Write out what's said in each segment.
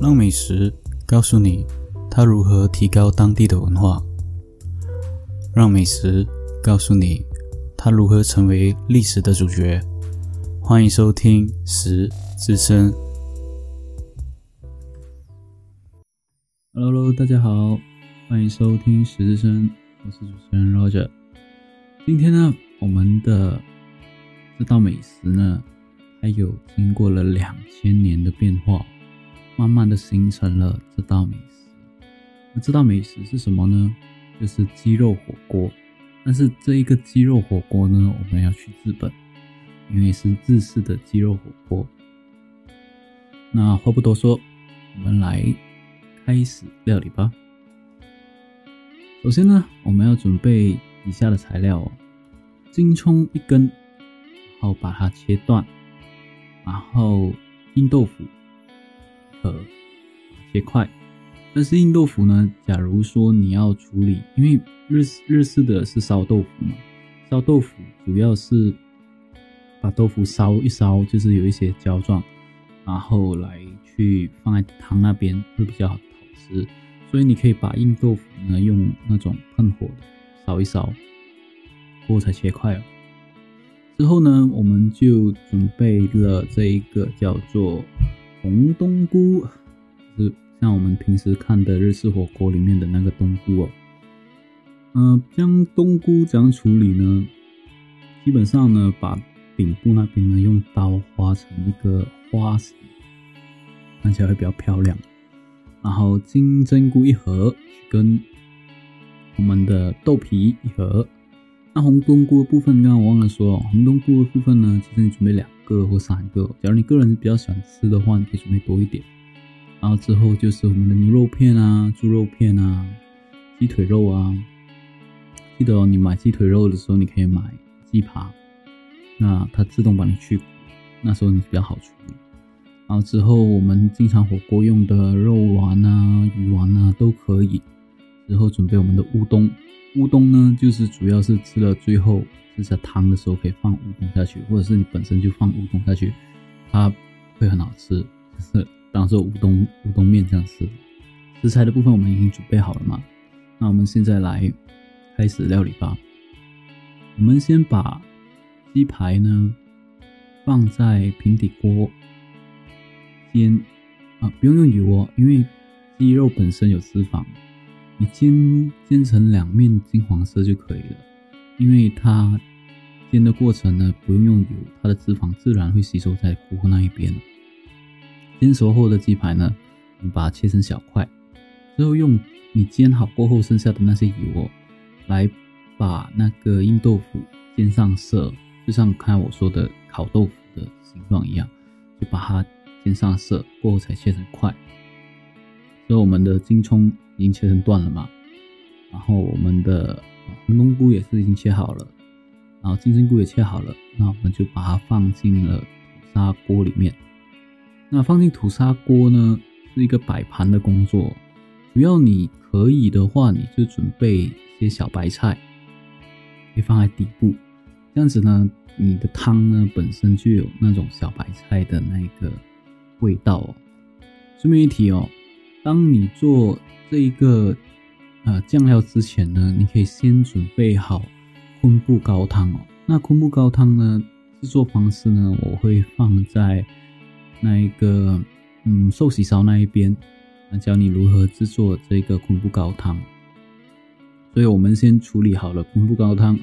让美食告诉你它如何提高当地的文化，让美食告诉你它如何成为历史的主角。欢迎收听《食之声》。Hello，大家好，欢迎收听《食之声》，我是主持人 Roger。今天呢，我们的这道美食呢，它有经过了两千年的变化。慢慢的形成了这道美食。那这道美食是什么呢？就是鸡肉火锅。但是这一个鸡肉火锅呢，我们要去日本，因为是日式的鸡肉火锅。那话不多说，我们来开始料理吧。首先呢，我们要准备以下的材料哦：金葱一根，然后把它切断，然后硬豆腐。和切块，但是硬豆腐呢？假如说你要处理，因为日日式的是烧豆腐嘛，烧豆腐主要是把豆腐烧一烧，就是有一些胶状，然后来去放在汤那边会比较好吃。所以你可以把硬豆腐呢用那种喷火的烧一烧，过才切块哦。之后呢，我们就准备了这一个叫做。红冬菇是像我们平时看的日式火锅里面的那个冬菇哦。嗯，将冬菇怎样处理呢？基本上呢，把顶部那边呢用刀划成一个花形，看起来会比较漂亮。然后金针菇一盒，跟我们的豆皮一盒。那红冬菇的部分，刚刚我忘了说，红冬菇的部分呢，其实你准备两。个或三个，假如你个人比较喜欢吃的话，你可以准备多一点。然后之后就是我们的牛肉片啊、猪肉片啊、鸡腿肉啊。记得哦，你买鸡腿肉的时候，你可以买鸡扒，那它自动帮你去骨，那时候你比较好处理。然后之后我们经常火锅用的肉丸啊、鱼丸啊都可以。之后准备我们的乌冬，乌冬呢就是主要是吃了最后。剩下汤的时候可以放乌冬下去，或者是你本身就放乌冬下去，它会很好吃，就是当做乌冬乌冬面这样吃。食材的部分我们已经准备好了嘛？那我们现在来开始料理吧。我们先把鸡排呢放在平底锅煎啊，不用用油哦，因为鸡肉本身有脂肪，你煎煎成两面金黄色就可以了。因为它煎的过程呢，不用用油，它的脂肪自然会吸收在锅那一边。煎熟后的鸡排呢，我们把它切成小块，之后用你煎好过后剩下的那些油哦，来把那个硬豆腐煎上色，就像刚才我说的烤豆腐的形状一样，就把它煎上色过后才切成块。所以我们的金葱已经切成段了嘛，然后我们的。冬菇也是已经切好了，然后金针菇也切好了，那我们就把它放进了土砂锅里面。那放进土砂锅呢，是一个摆盘的工作，主要你可以的话，你就准备一些小白菜，可以放在底部，这样子呢，你的汤呢本身就有那种小白菜的那个味道哦。顺便一提哦，当你做这一个。呃，酱料之前呢，你可以先准备好昆布高汤哦。那昆布高汤呢，制作方式呢，我会放在那一个嗯寿喜烧那一边，那教你如何制作这个昆布高汤。所以我们先处理好了昆布高汤，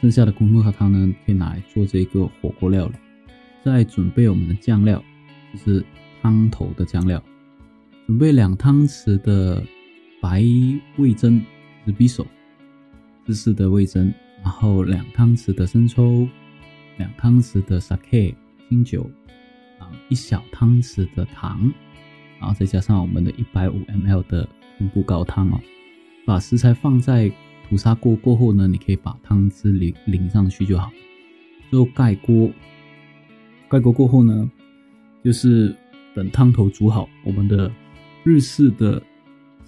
剩下的昆布高汤呢，可以拿来做这个火锅料理。再准备我们的酱料，就是汤头的酱料，准备两汤匙的。白味增是匕首，芝士的味增，然后两汤匙的生抽，两汤匙的 sake 清酒，啊，一小汤匙的糖，然后再加上我们的一百五 ml 的昆布高汤哦。把食材放在土砂锅过后呢，你可以把汤汁淋淋上去就好。最后盖锅，盖锅过后呢，就是等汤头煮好，我们的日式的。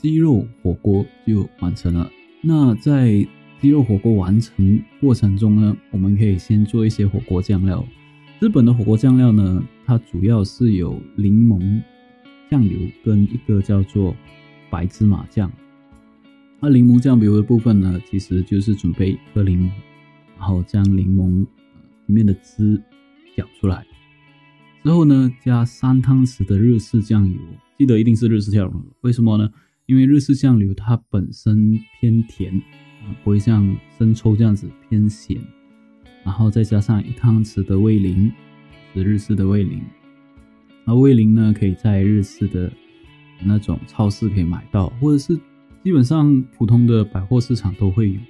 鸡肉火锅就完成了。那在鸡肉火锅完成过程中呢，我们可以先做一些火锅酱料。日本的火锅酱料呢，它主要是有柠檬、酱油跟一个叫做白芝麻酱。那柠檬酱油的部分呢，其实就是准备一颗柠檬，然后将柠檬里面的汁搅出来，之后呢，加三汤匙的日式酱油，记得一定是日式酱油。为什么呢？因为日式酱油它本身偏甜，不会像生抽这样子偏咸。然后再加上一汤匙的味淋，是日式的味淋。那味淋呢，可以在日式的那种超市可以买到，或者是。基本上普通的百货市场都会有，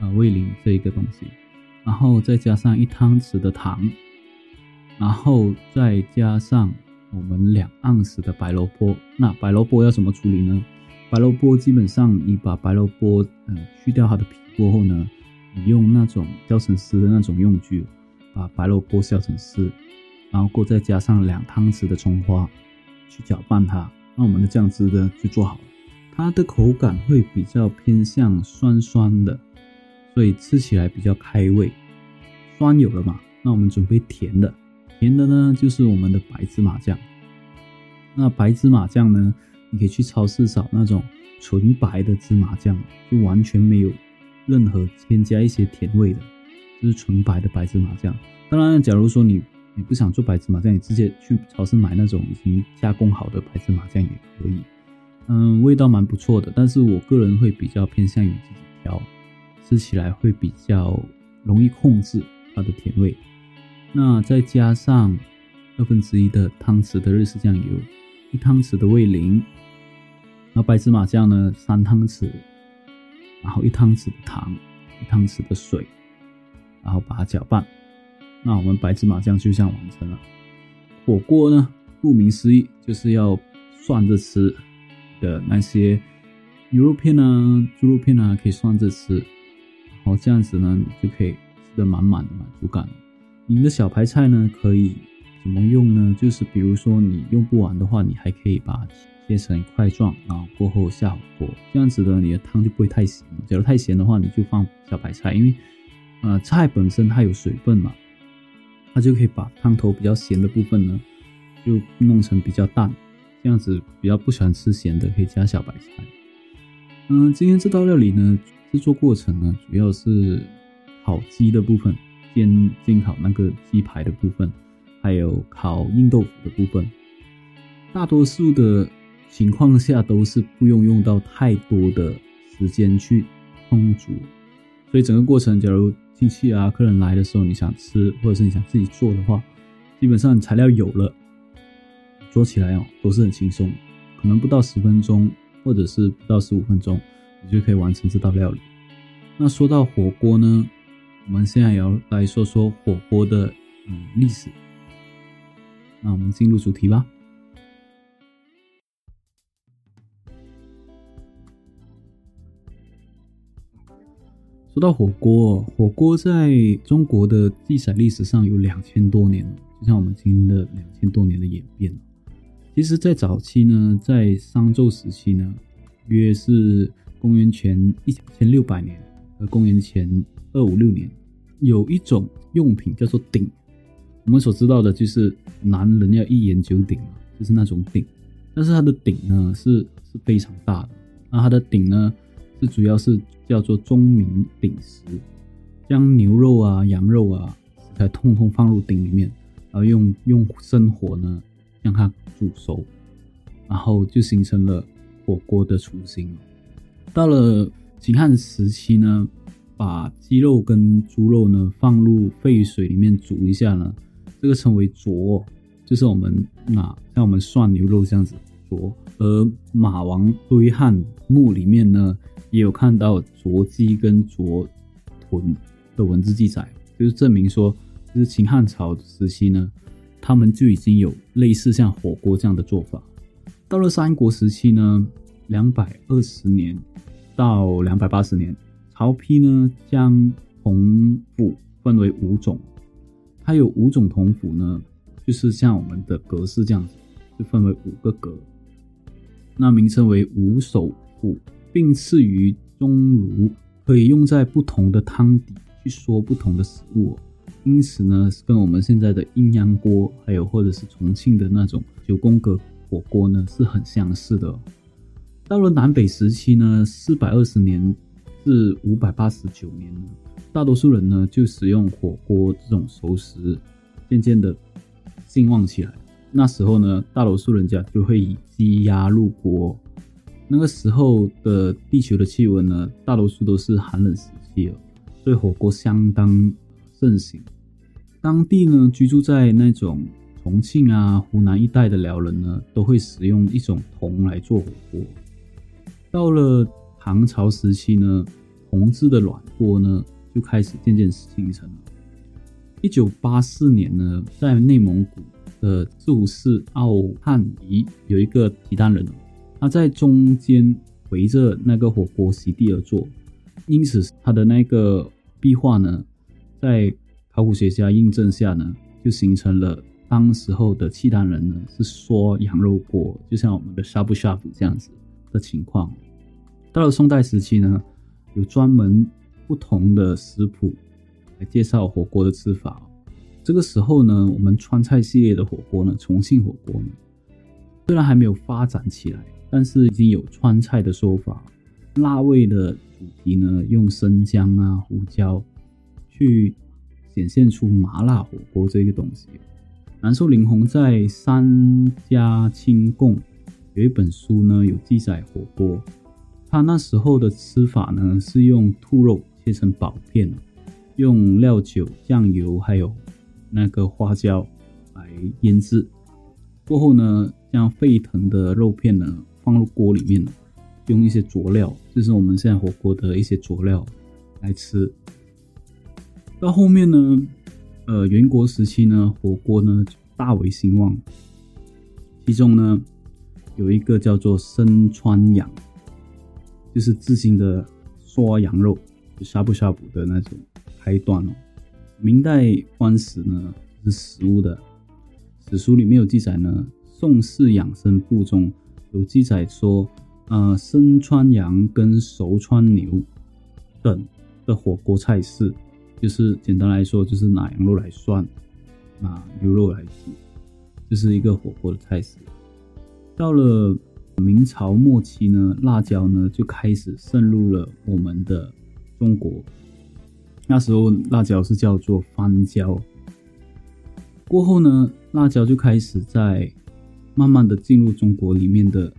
啊，味淋这一个东西，然后再加上一汤匙的糖，然后再加上我们两盎司的白萝卜。那白萝卜要怎么处理呢？白萝卜基本上你把白萝卜嗯去掉它的皮过后呢，你用那种削成丝的那种用具把白萝卜削成丝，然后过再加上两汤匙的葱花去搅拌它，那我们的酱汁呢就做好了。它的口感会比较偏向酸酸的，所以吃起来比较开胃。酸有了嘛？那我们准备甜的，甜的呢就是我们的白芝麻酱。那白芝麻酱呢，你可以去超市找那种纯白的芝麻酱，就完全没有任何添加一些甜味的，就是纯白的白芝麻酱。当然，假如说你你不想做白芝麻酱，你直接去超市买那种已经加工好的白芝麻酱也可以。嗯，味道蛮不错的，但是我个人会比较偏向于自己调，吃起来会比较容易控制它的甜味。那再加上二分之一的汤匙的日式酱油，一汤匙的味淋，然后白芝麻酱呢三汤匙，然后一汤匙的糖，一汤匙的水，然后把它搅拌。那我们白芝麻酱就这样完成了。火锅呢，顾名思义就是要涮着吃。的那些牛肉片啊、猪肉片啊，可以涮着吃，然后这样子呢，你就可以吃的满满的满足感。您的小白菜呢，可以怎么用呢？就是比如说你用不完的话，你还可以把切成块状，然后过后下火锅，这样子的你的汤就不会太咸了。假如太咸的话，你就放小白菜，因为呃菜本身它有水分嘛，它就可以把汤头比较咸的部分呢，就弄成比较淡。这样子比较不喜欢吃咸的，可以加小白菜。嗯，今天这道料理呢，制作过程呢，主要是烤鸡的部分，煎煎烤那个鸡排的部分，还有烤硬豆腐的部分。大多数的情况下都是不用用到太多的时间去烹煮，所以整个过程，假如亲戚啊、客人来的时候，你想吃，或者是你想自己做的话，基本上材料有了。做起来哦都是很轻松，可能不到十分钟，或者是不到十五分钟，你就可以完成这道料理。那说到火锅呢，我们现在也要来说说火锅的嗯历史。那我们进入主题吧。说到火锅，火锅在中国的记载历史上有两千多年了，就像我们今天的两千多年的演变。其实，在早期呢，在商纣时期呢，约是公元前一千六百年和公元前二五六年，有一种用品叫做鼎。我们所知道的就是男人要一言九鼎嘛，就是那种鼎。但是它的鼎呢，是是非常大的。那它的鼎呢，是主要是叫做钟鸣鼎食，将牛肉啊、羊肉啊，食材通通放入鼎里面，然后用用生火呢。让它煮熟，然后就形成了火锅的雏形。到了秦汉时期呢，把鸡肉跟猪肉呢放入沸水里面煮一下呢，这个称为灼，就是我们那像我们涮牛肉这样子灼。而马王堆汉墓里面呢，也有看到灼鸡跟灼豚的文字记载，就是证明说，就是秦汉朝时期呢。他们就已经有类似像火锅这样的做法。到了三国时期呢，两百二十年到两百八十年，曹丕呢将铜釜分为五种，它有五种铜釜呢，就是像我们的格式这样子，就分为五个格，那名称为五首釜，并赐于钟炉，可以用在不同的汤底去说不同的食物。因此呢，跟我们现在的阴阳锅，还有或者是重庆的那种九宫格火锅呢是很相似的。到了南北时期呢，四百二十年至五百八十九年呢，大多数人呢就使用火锅这种熟食，渐渐的兴旺起来。那时候呢，大多数人家就会以鸡鸭入锅。那个时候的地球的气温呢，大多数都是寒冷时期哦，所以火锅相当盛行。当地呢，居住在那种重庆啊、湖南一带的辽人呢，都会使用一种铜来做火锅。到了唐朝时期呢，铜制的软锅呢就开始渐渐形成了。一九八四年呢，在内蒙古的自市奥汉彝有一个提丹人，他在中间围着那个火锅席地而坐，因此他的那个壁画呢，在考古学家印证下呢，就形成了当时候的契丹人呢是说羊肉锅，就像我们的呷哺呷哺这样子的情况。到了宋代时期呢，有专门不同的食谱来介绍火锅的吃法。这个时候呢，我们川菜系列的火锅呢，重庆火锅呢，虽然还没有发展起来，但是已经有川菜的说法。辣味的主题呢，用生姜啊、胡椒去。显现出麻辣火锅这个东西。南寿林宏在《三家清供》有一本书呢，有记载火锅。他那时候的吃法呢，是用兔肉切成薄片，用料酒、酱油还有那个花椒来腌制。过后呢，将沸腾的肉片呢放入锅里面，用一些佐料，就是我们现在火锅的一些佐料来吃。到后面呢，呃，元国时期呢，火锅呢大为兴旺。其中呢，有一个叫做生川羊，就是至今的涮羊肉，呷哺呷哺的那种开端哦。明代官史呢是食物的，史书里面有记载呢，《宋氏养生部》中有记载说，呃，生川羊跟熟川牛等的火锅菜式。就是简单来说，就是拿羊肉来涮，拿牛肉来煮，就是一个火锅的菜式。到了明朝末期呢，辣椒呢就开始渗入了我们的中国。那时候辣椒是叫做番椒。过后呢，辣椒就开始在慢慢的进入中国里面的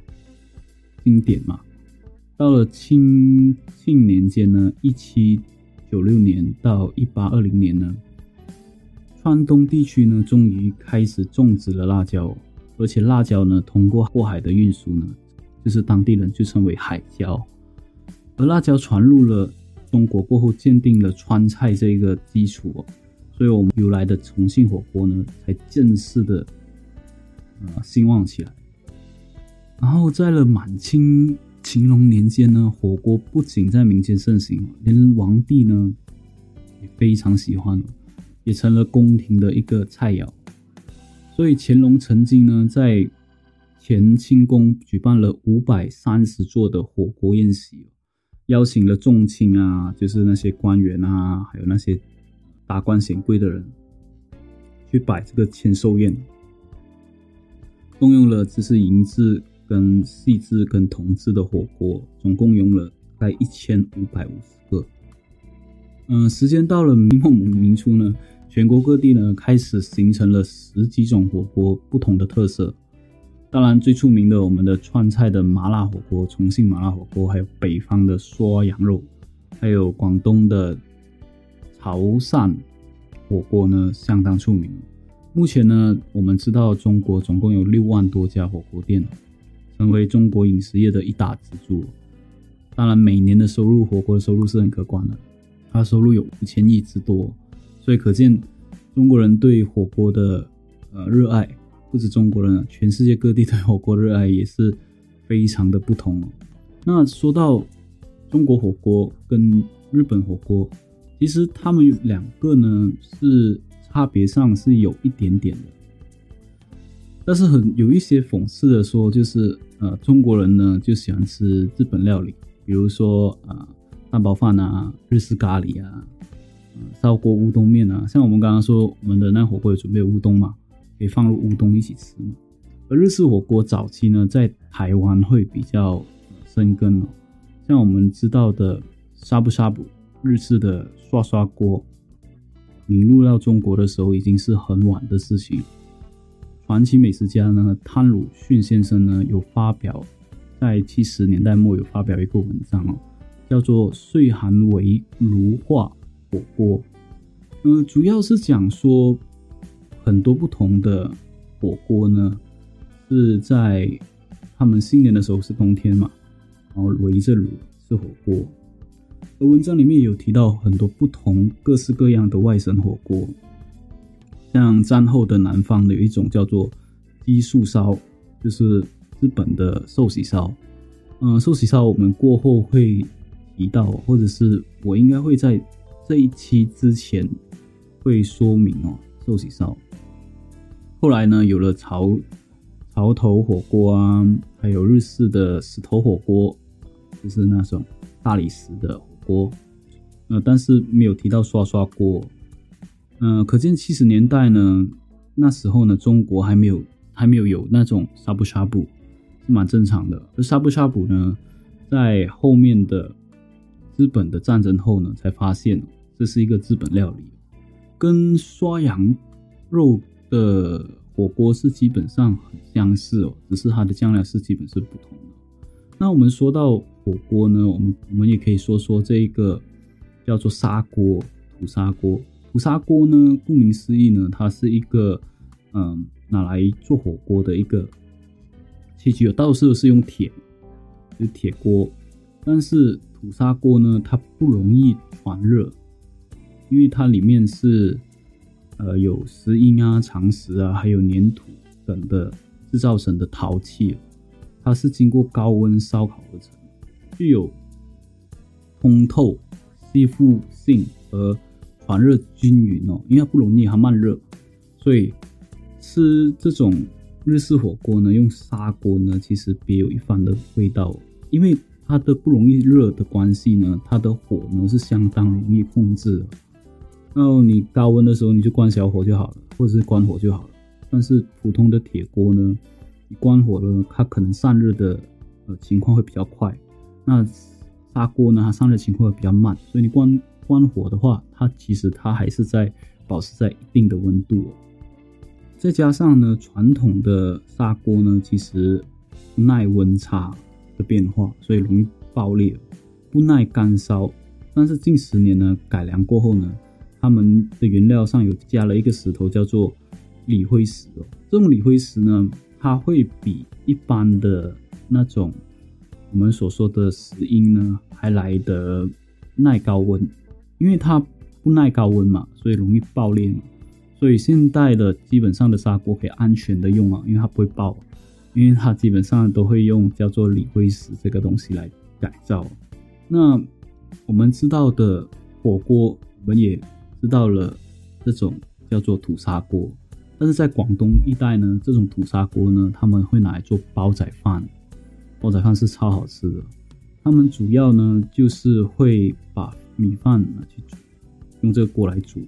经典嘛。到了清庆年间呢，一七。九六年到一八二零年呢，川东地区呢终于开始种植了辣椒，而且辣椒呢通过过海的运输呢，就是当地人就称为海椒。而辣椒传入了中国过后，奠定了川菜这一个基础，所以我们由来的重庆火锅呢才正式的呃兴旺起来。然后在了满清。乾隆年间呢，火锅不仅在民间盛行，连皇帝呢也非常喜欢，也成了宫廷的一个菜肴。所以乾隆曾经呢在乾清宫举办了五百三十座的火锅宴席，邀请了众卿啊，就是那些官员啊，还有那些达官显贵的人去摆这个千寿宴，动用了就是银子。跟细致跟铜制的火锅，总共用了大概一千五百五十个。嗯，时间到了明末明初呢，全国各地呢开始形成了十几种火锅不同的特色。当然，最出名的我们的川菜的麻辣火锅，重庆麻辣火锅，还有北方的涮羊肉，还有广东的潮汕火锅呢，相当出名。目前呢，我们知道中国总共有六万多家火锅店。成为中国饮食业的一大支柱。当然，每年的收入，火锅的收入是很可观的，它收入有五千亿之多，所以可见中国人对火锅的呃热爱，不止中国人，全世界各地对火锅的热爱也是非常的不同。那说到中国火锅跟日本火锅，其实他们两个呢是差别上是有一点点的。但是很有一些讽刺的说，就是呃中国人呢就喜欢吃日本料理，比如说啊蛋包饭啊、日式咖喱啊、烧锅乌冬面啊。像我们刚刚说，我们的那火锅有准备乌冬嘛，可以放入乌冬一起吃嘛。而日式火锅早期呢，在台湾会比较生根哦。像我们知道的沙布沙布，日式的刷刷锅，引入到中国的时候已经是很晚的事情。传奇美食家呢，汤鲁逊先生呢，有发表在七十年代末有发表一个文章哦，叫做《岁寒为炉化火锅》。嗯，主要是讲说很多不同的火锅呢。是在他们新年的时候是冬天嘛，然后围着炉吃火锅。而文章里面有提到很多不同各式各样的外省火锅，像战后的南方的有一种叫做鸡素烧，就是日本的寿喜烧。嗯，寿喜烧我们过后会提到，或者是我应该会在这一期之前会说明哦，寿喜烧。后来呢，有了潮。潮头火锅啊，还有日式的石头火锅，就是那种大理石的火锅。呃，但是没有提到刷刷锅。嗯，可见七十年代呢，那时候呢，中国还没有还没有有那种沙布沙布，是蛮正常的。而沙布沙布呢，在后面的日本的战争后呢，才发现这是一个日本料理，跟刷羊肉的。火锅是基本上很相似哦，只是它的酱料是基本是不同的。那我们说到火锅呢，我们我们也可以说说这一个叫做砂锅土砂锅。土砂锅呢，顾名思义呢，它是一个嗯拿来做火锅的一个器具。到时候是用铁，就铁锅。但是土砂锅呢，它不容易传热，因为它里面是。呃，有石英啊、长石啊，还有粘土等的制造成的陶器，它是经过高温烧烤而成，具有通透、吸附性和传热均匀哦。因为它不容易，它慢热，所以吃这种日式火锅呢，用砂锅呢，其实别有一番的味道。因为它的不容易热的关系呢，它的火呢是相当容易控制的。然后你高温的时候，你就关小火就好了，或者是关火就好了。但是普通的铁锅呢，你关火了，它可能散热的呃情况会比较快。那砂锅呢，它散热情况会比较慢，所以你关关火的话，它其实它还是在保持在一定的温度。再加上呢，传统的砂锅呢，其实耐温差的变化，所以容易爆裂，不耐干烧。但是近十年呢，改良过后呢。他们的原料上有加了一个石头，叫做锂灰石哦。这种锂灰石呢，它会比一般的那种我们所说的石英呢，还来得耐高温。因为它不耐高温嘛，所以容易爆裂嘛。所以现代的基本上的砂锅可以安全的用啊，因为它不会爆，因为它基本上都会用叫做锂灰石这个东西来改造。那我们知道的火锅，我们也。知道了，这种叫做土砂锅，但是在广东一带呢，这种土砂锅呢，他们会拿来做煲仔饭，煲仔饭是超好吃的。他们主要呢就是会把米饭拿去煮，用这个锅来煮，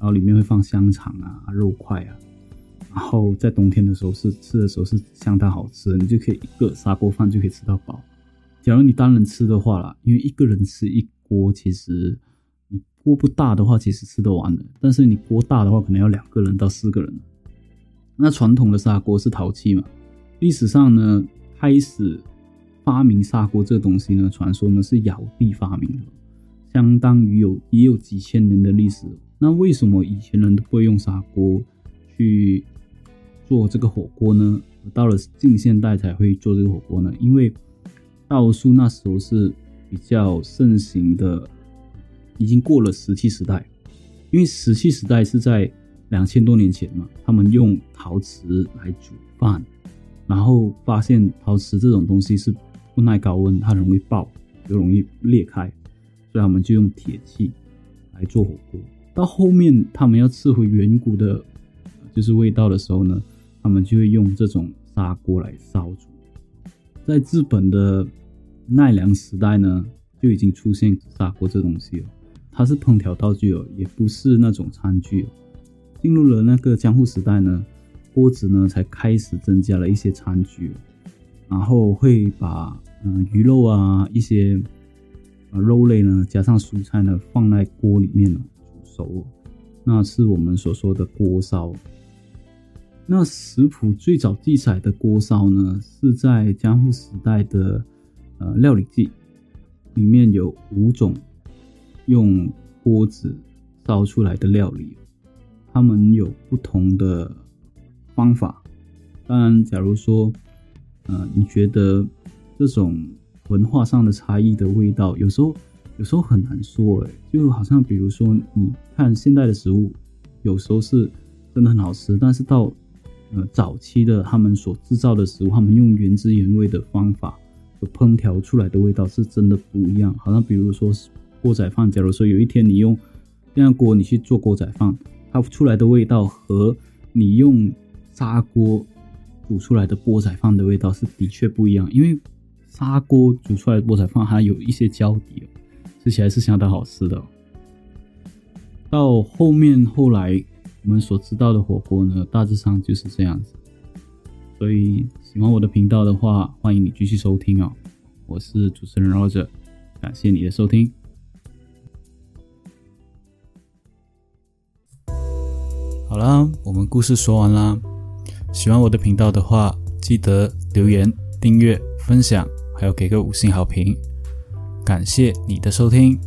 然后里面会放香肠啊、肉块啊，然后在冬天的时候是吃的时候是相当好吃的，你就可以一个砂锅饭就可以吃到饱。假如你单人吃的话啦，因为一个人吃一锅其实。锅不大的话，其实吃得完的。但是你锅大的话，可能要两个人到四个人。那传统的砂锅是陶器嘛？历史上呢，开始发明砂锅这东西呢，传说呢是尧帝发明的，相当于有也有几千年的历史。那为什么以前人都不会用砂锅去做这个火锅呢？到了近现代才会做这个火锅呢？因为道术那时候是比较盛行的。已经过了石器时代，因为石器时代是在两千多年前嘛，他们用陶瓷来煮饭，然后发现陶瓷这种东西是不耐高温，它容易爆，又容易裂开，所以他们就用铁器来做火锅。到后面他们要吃回远古的，就是味道的时候呢，他们就会用这种砂锅来烧煮。在日本的奈良时代呢，就已经出现砂锅这东西了。它是烹调道具哦，也不是那种餐具哦。进入了那个江户时代呢，锅子呢才开始增加了一些餐具，然后会把嗯鱼肉啊一些呃肉类呢加上蔬菜呢放在锅里面呢煮熟，那是我们所说的锅烧。那食谱最早记载的锅烧呢，是在江户时代的呃料理记里面有五种用锅子烧出来的料理，他们有不同的方法。当然，假如说呃你觉得这种文化上的差异的味道，有时候有时候很难说诶，就好像比如说你看现代的食物，有时候是真的很好吃，但是到呃，早期的他们所制造的食物，他们用原汁原味的方法烹调出来的味道是真的不一样。好像比如说锅仔饭，假如说有一天你用电饭锅你去做锅仔饭，它出来的味道和你用砂锅煮出来的锅仔饭的味道是的确不一样。因为砂锅煮出来的锅仔饭还有一些胶底，吃起来是相当好吃的。到后面后来。我们所知道的火锅呢，大致上就是这样子。所以喜欢我的频道的话，欢迎你继续收听哦。我是主持人 Roger，感谢你的收听。我们故事说完啦。喜欢我的频道的话，记得留言、订阅、分享，还有给个五星好评。感谢你的收听。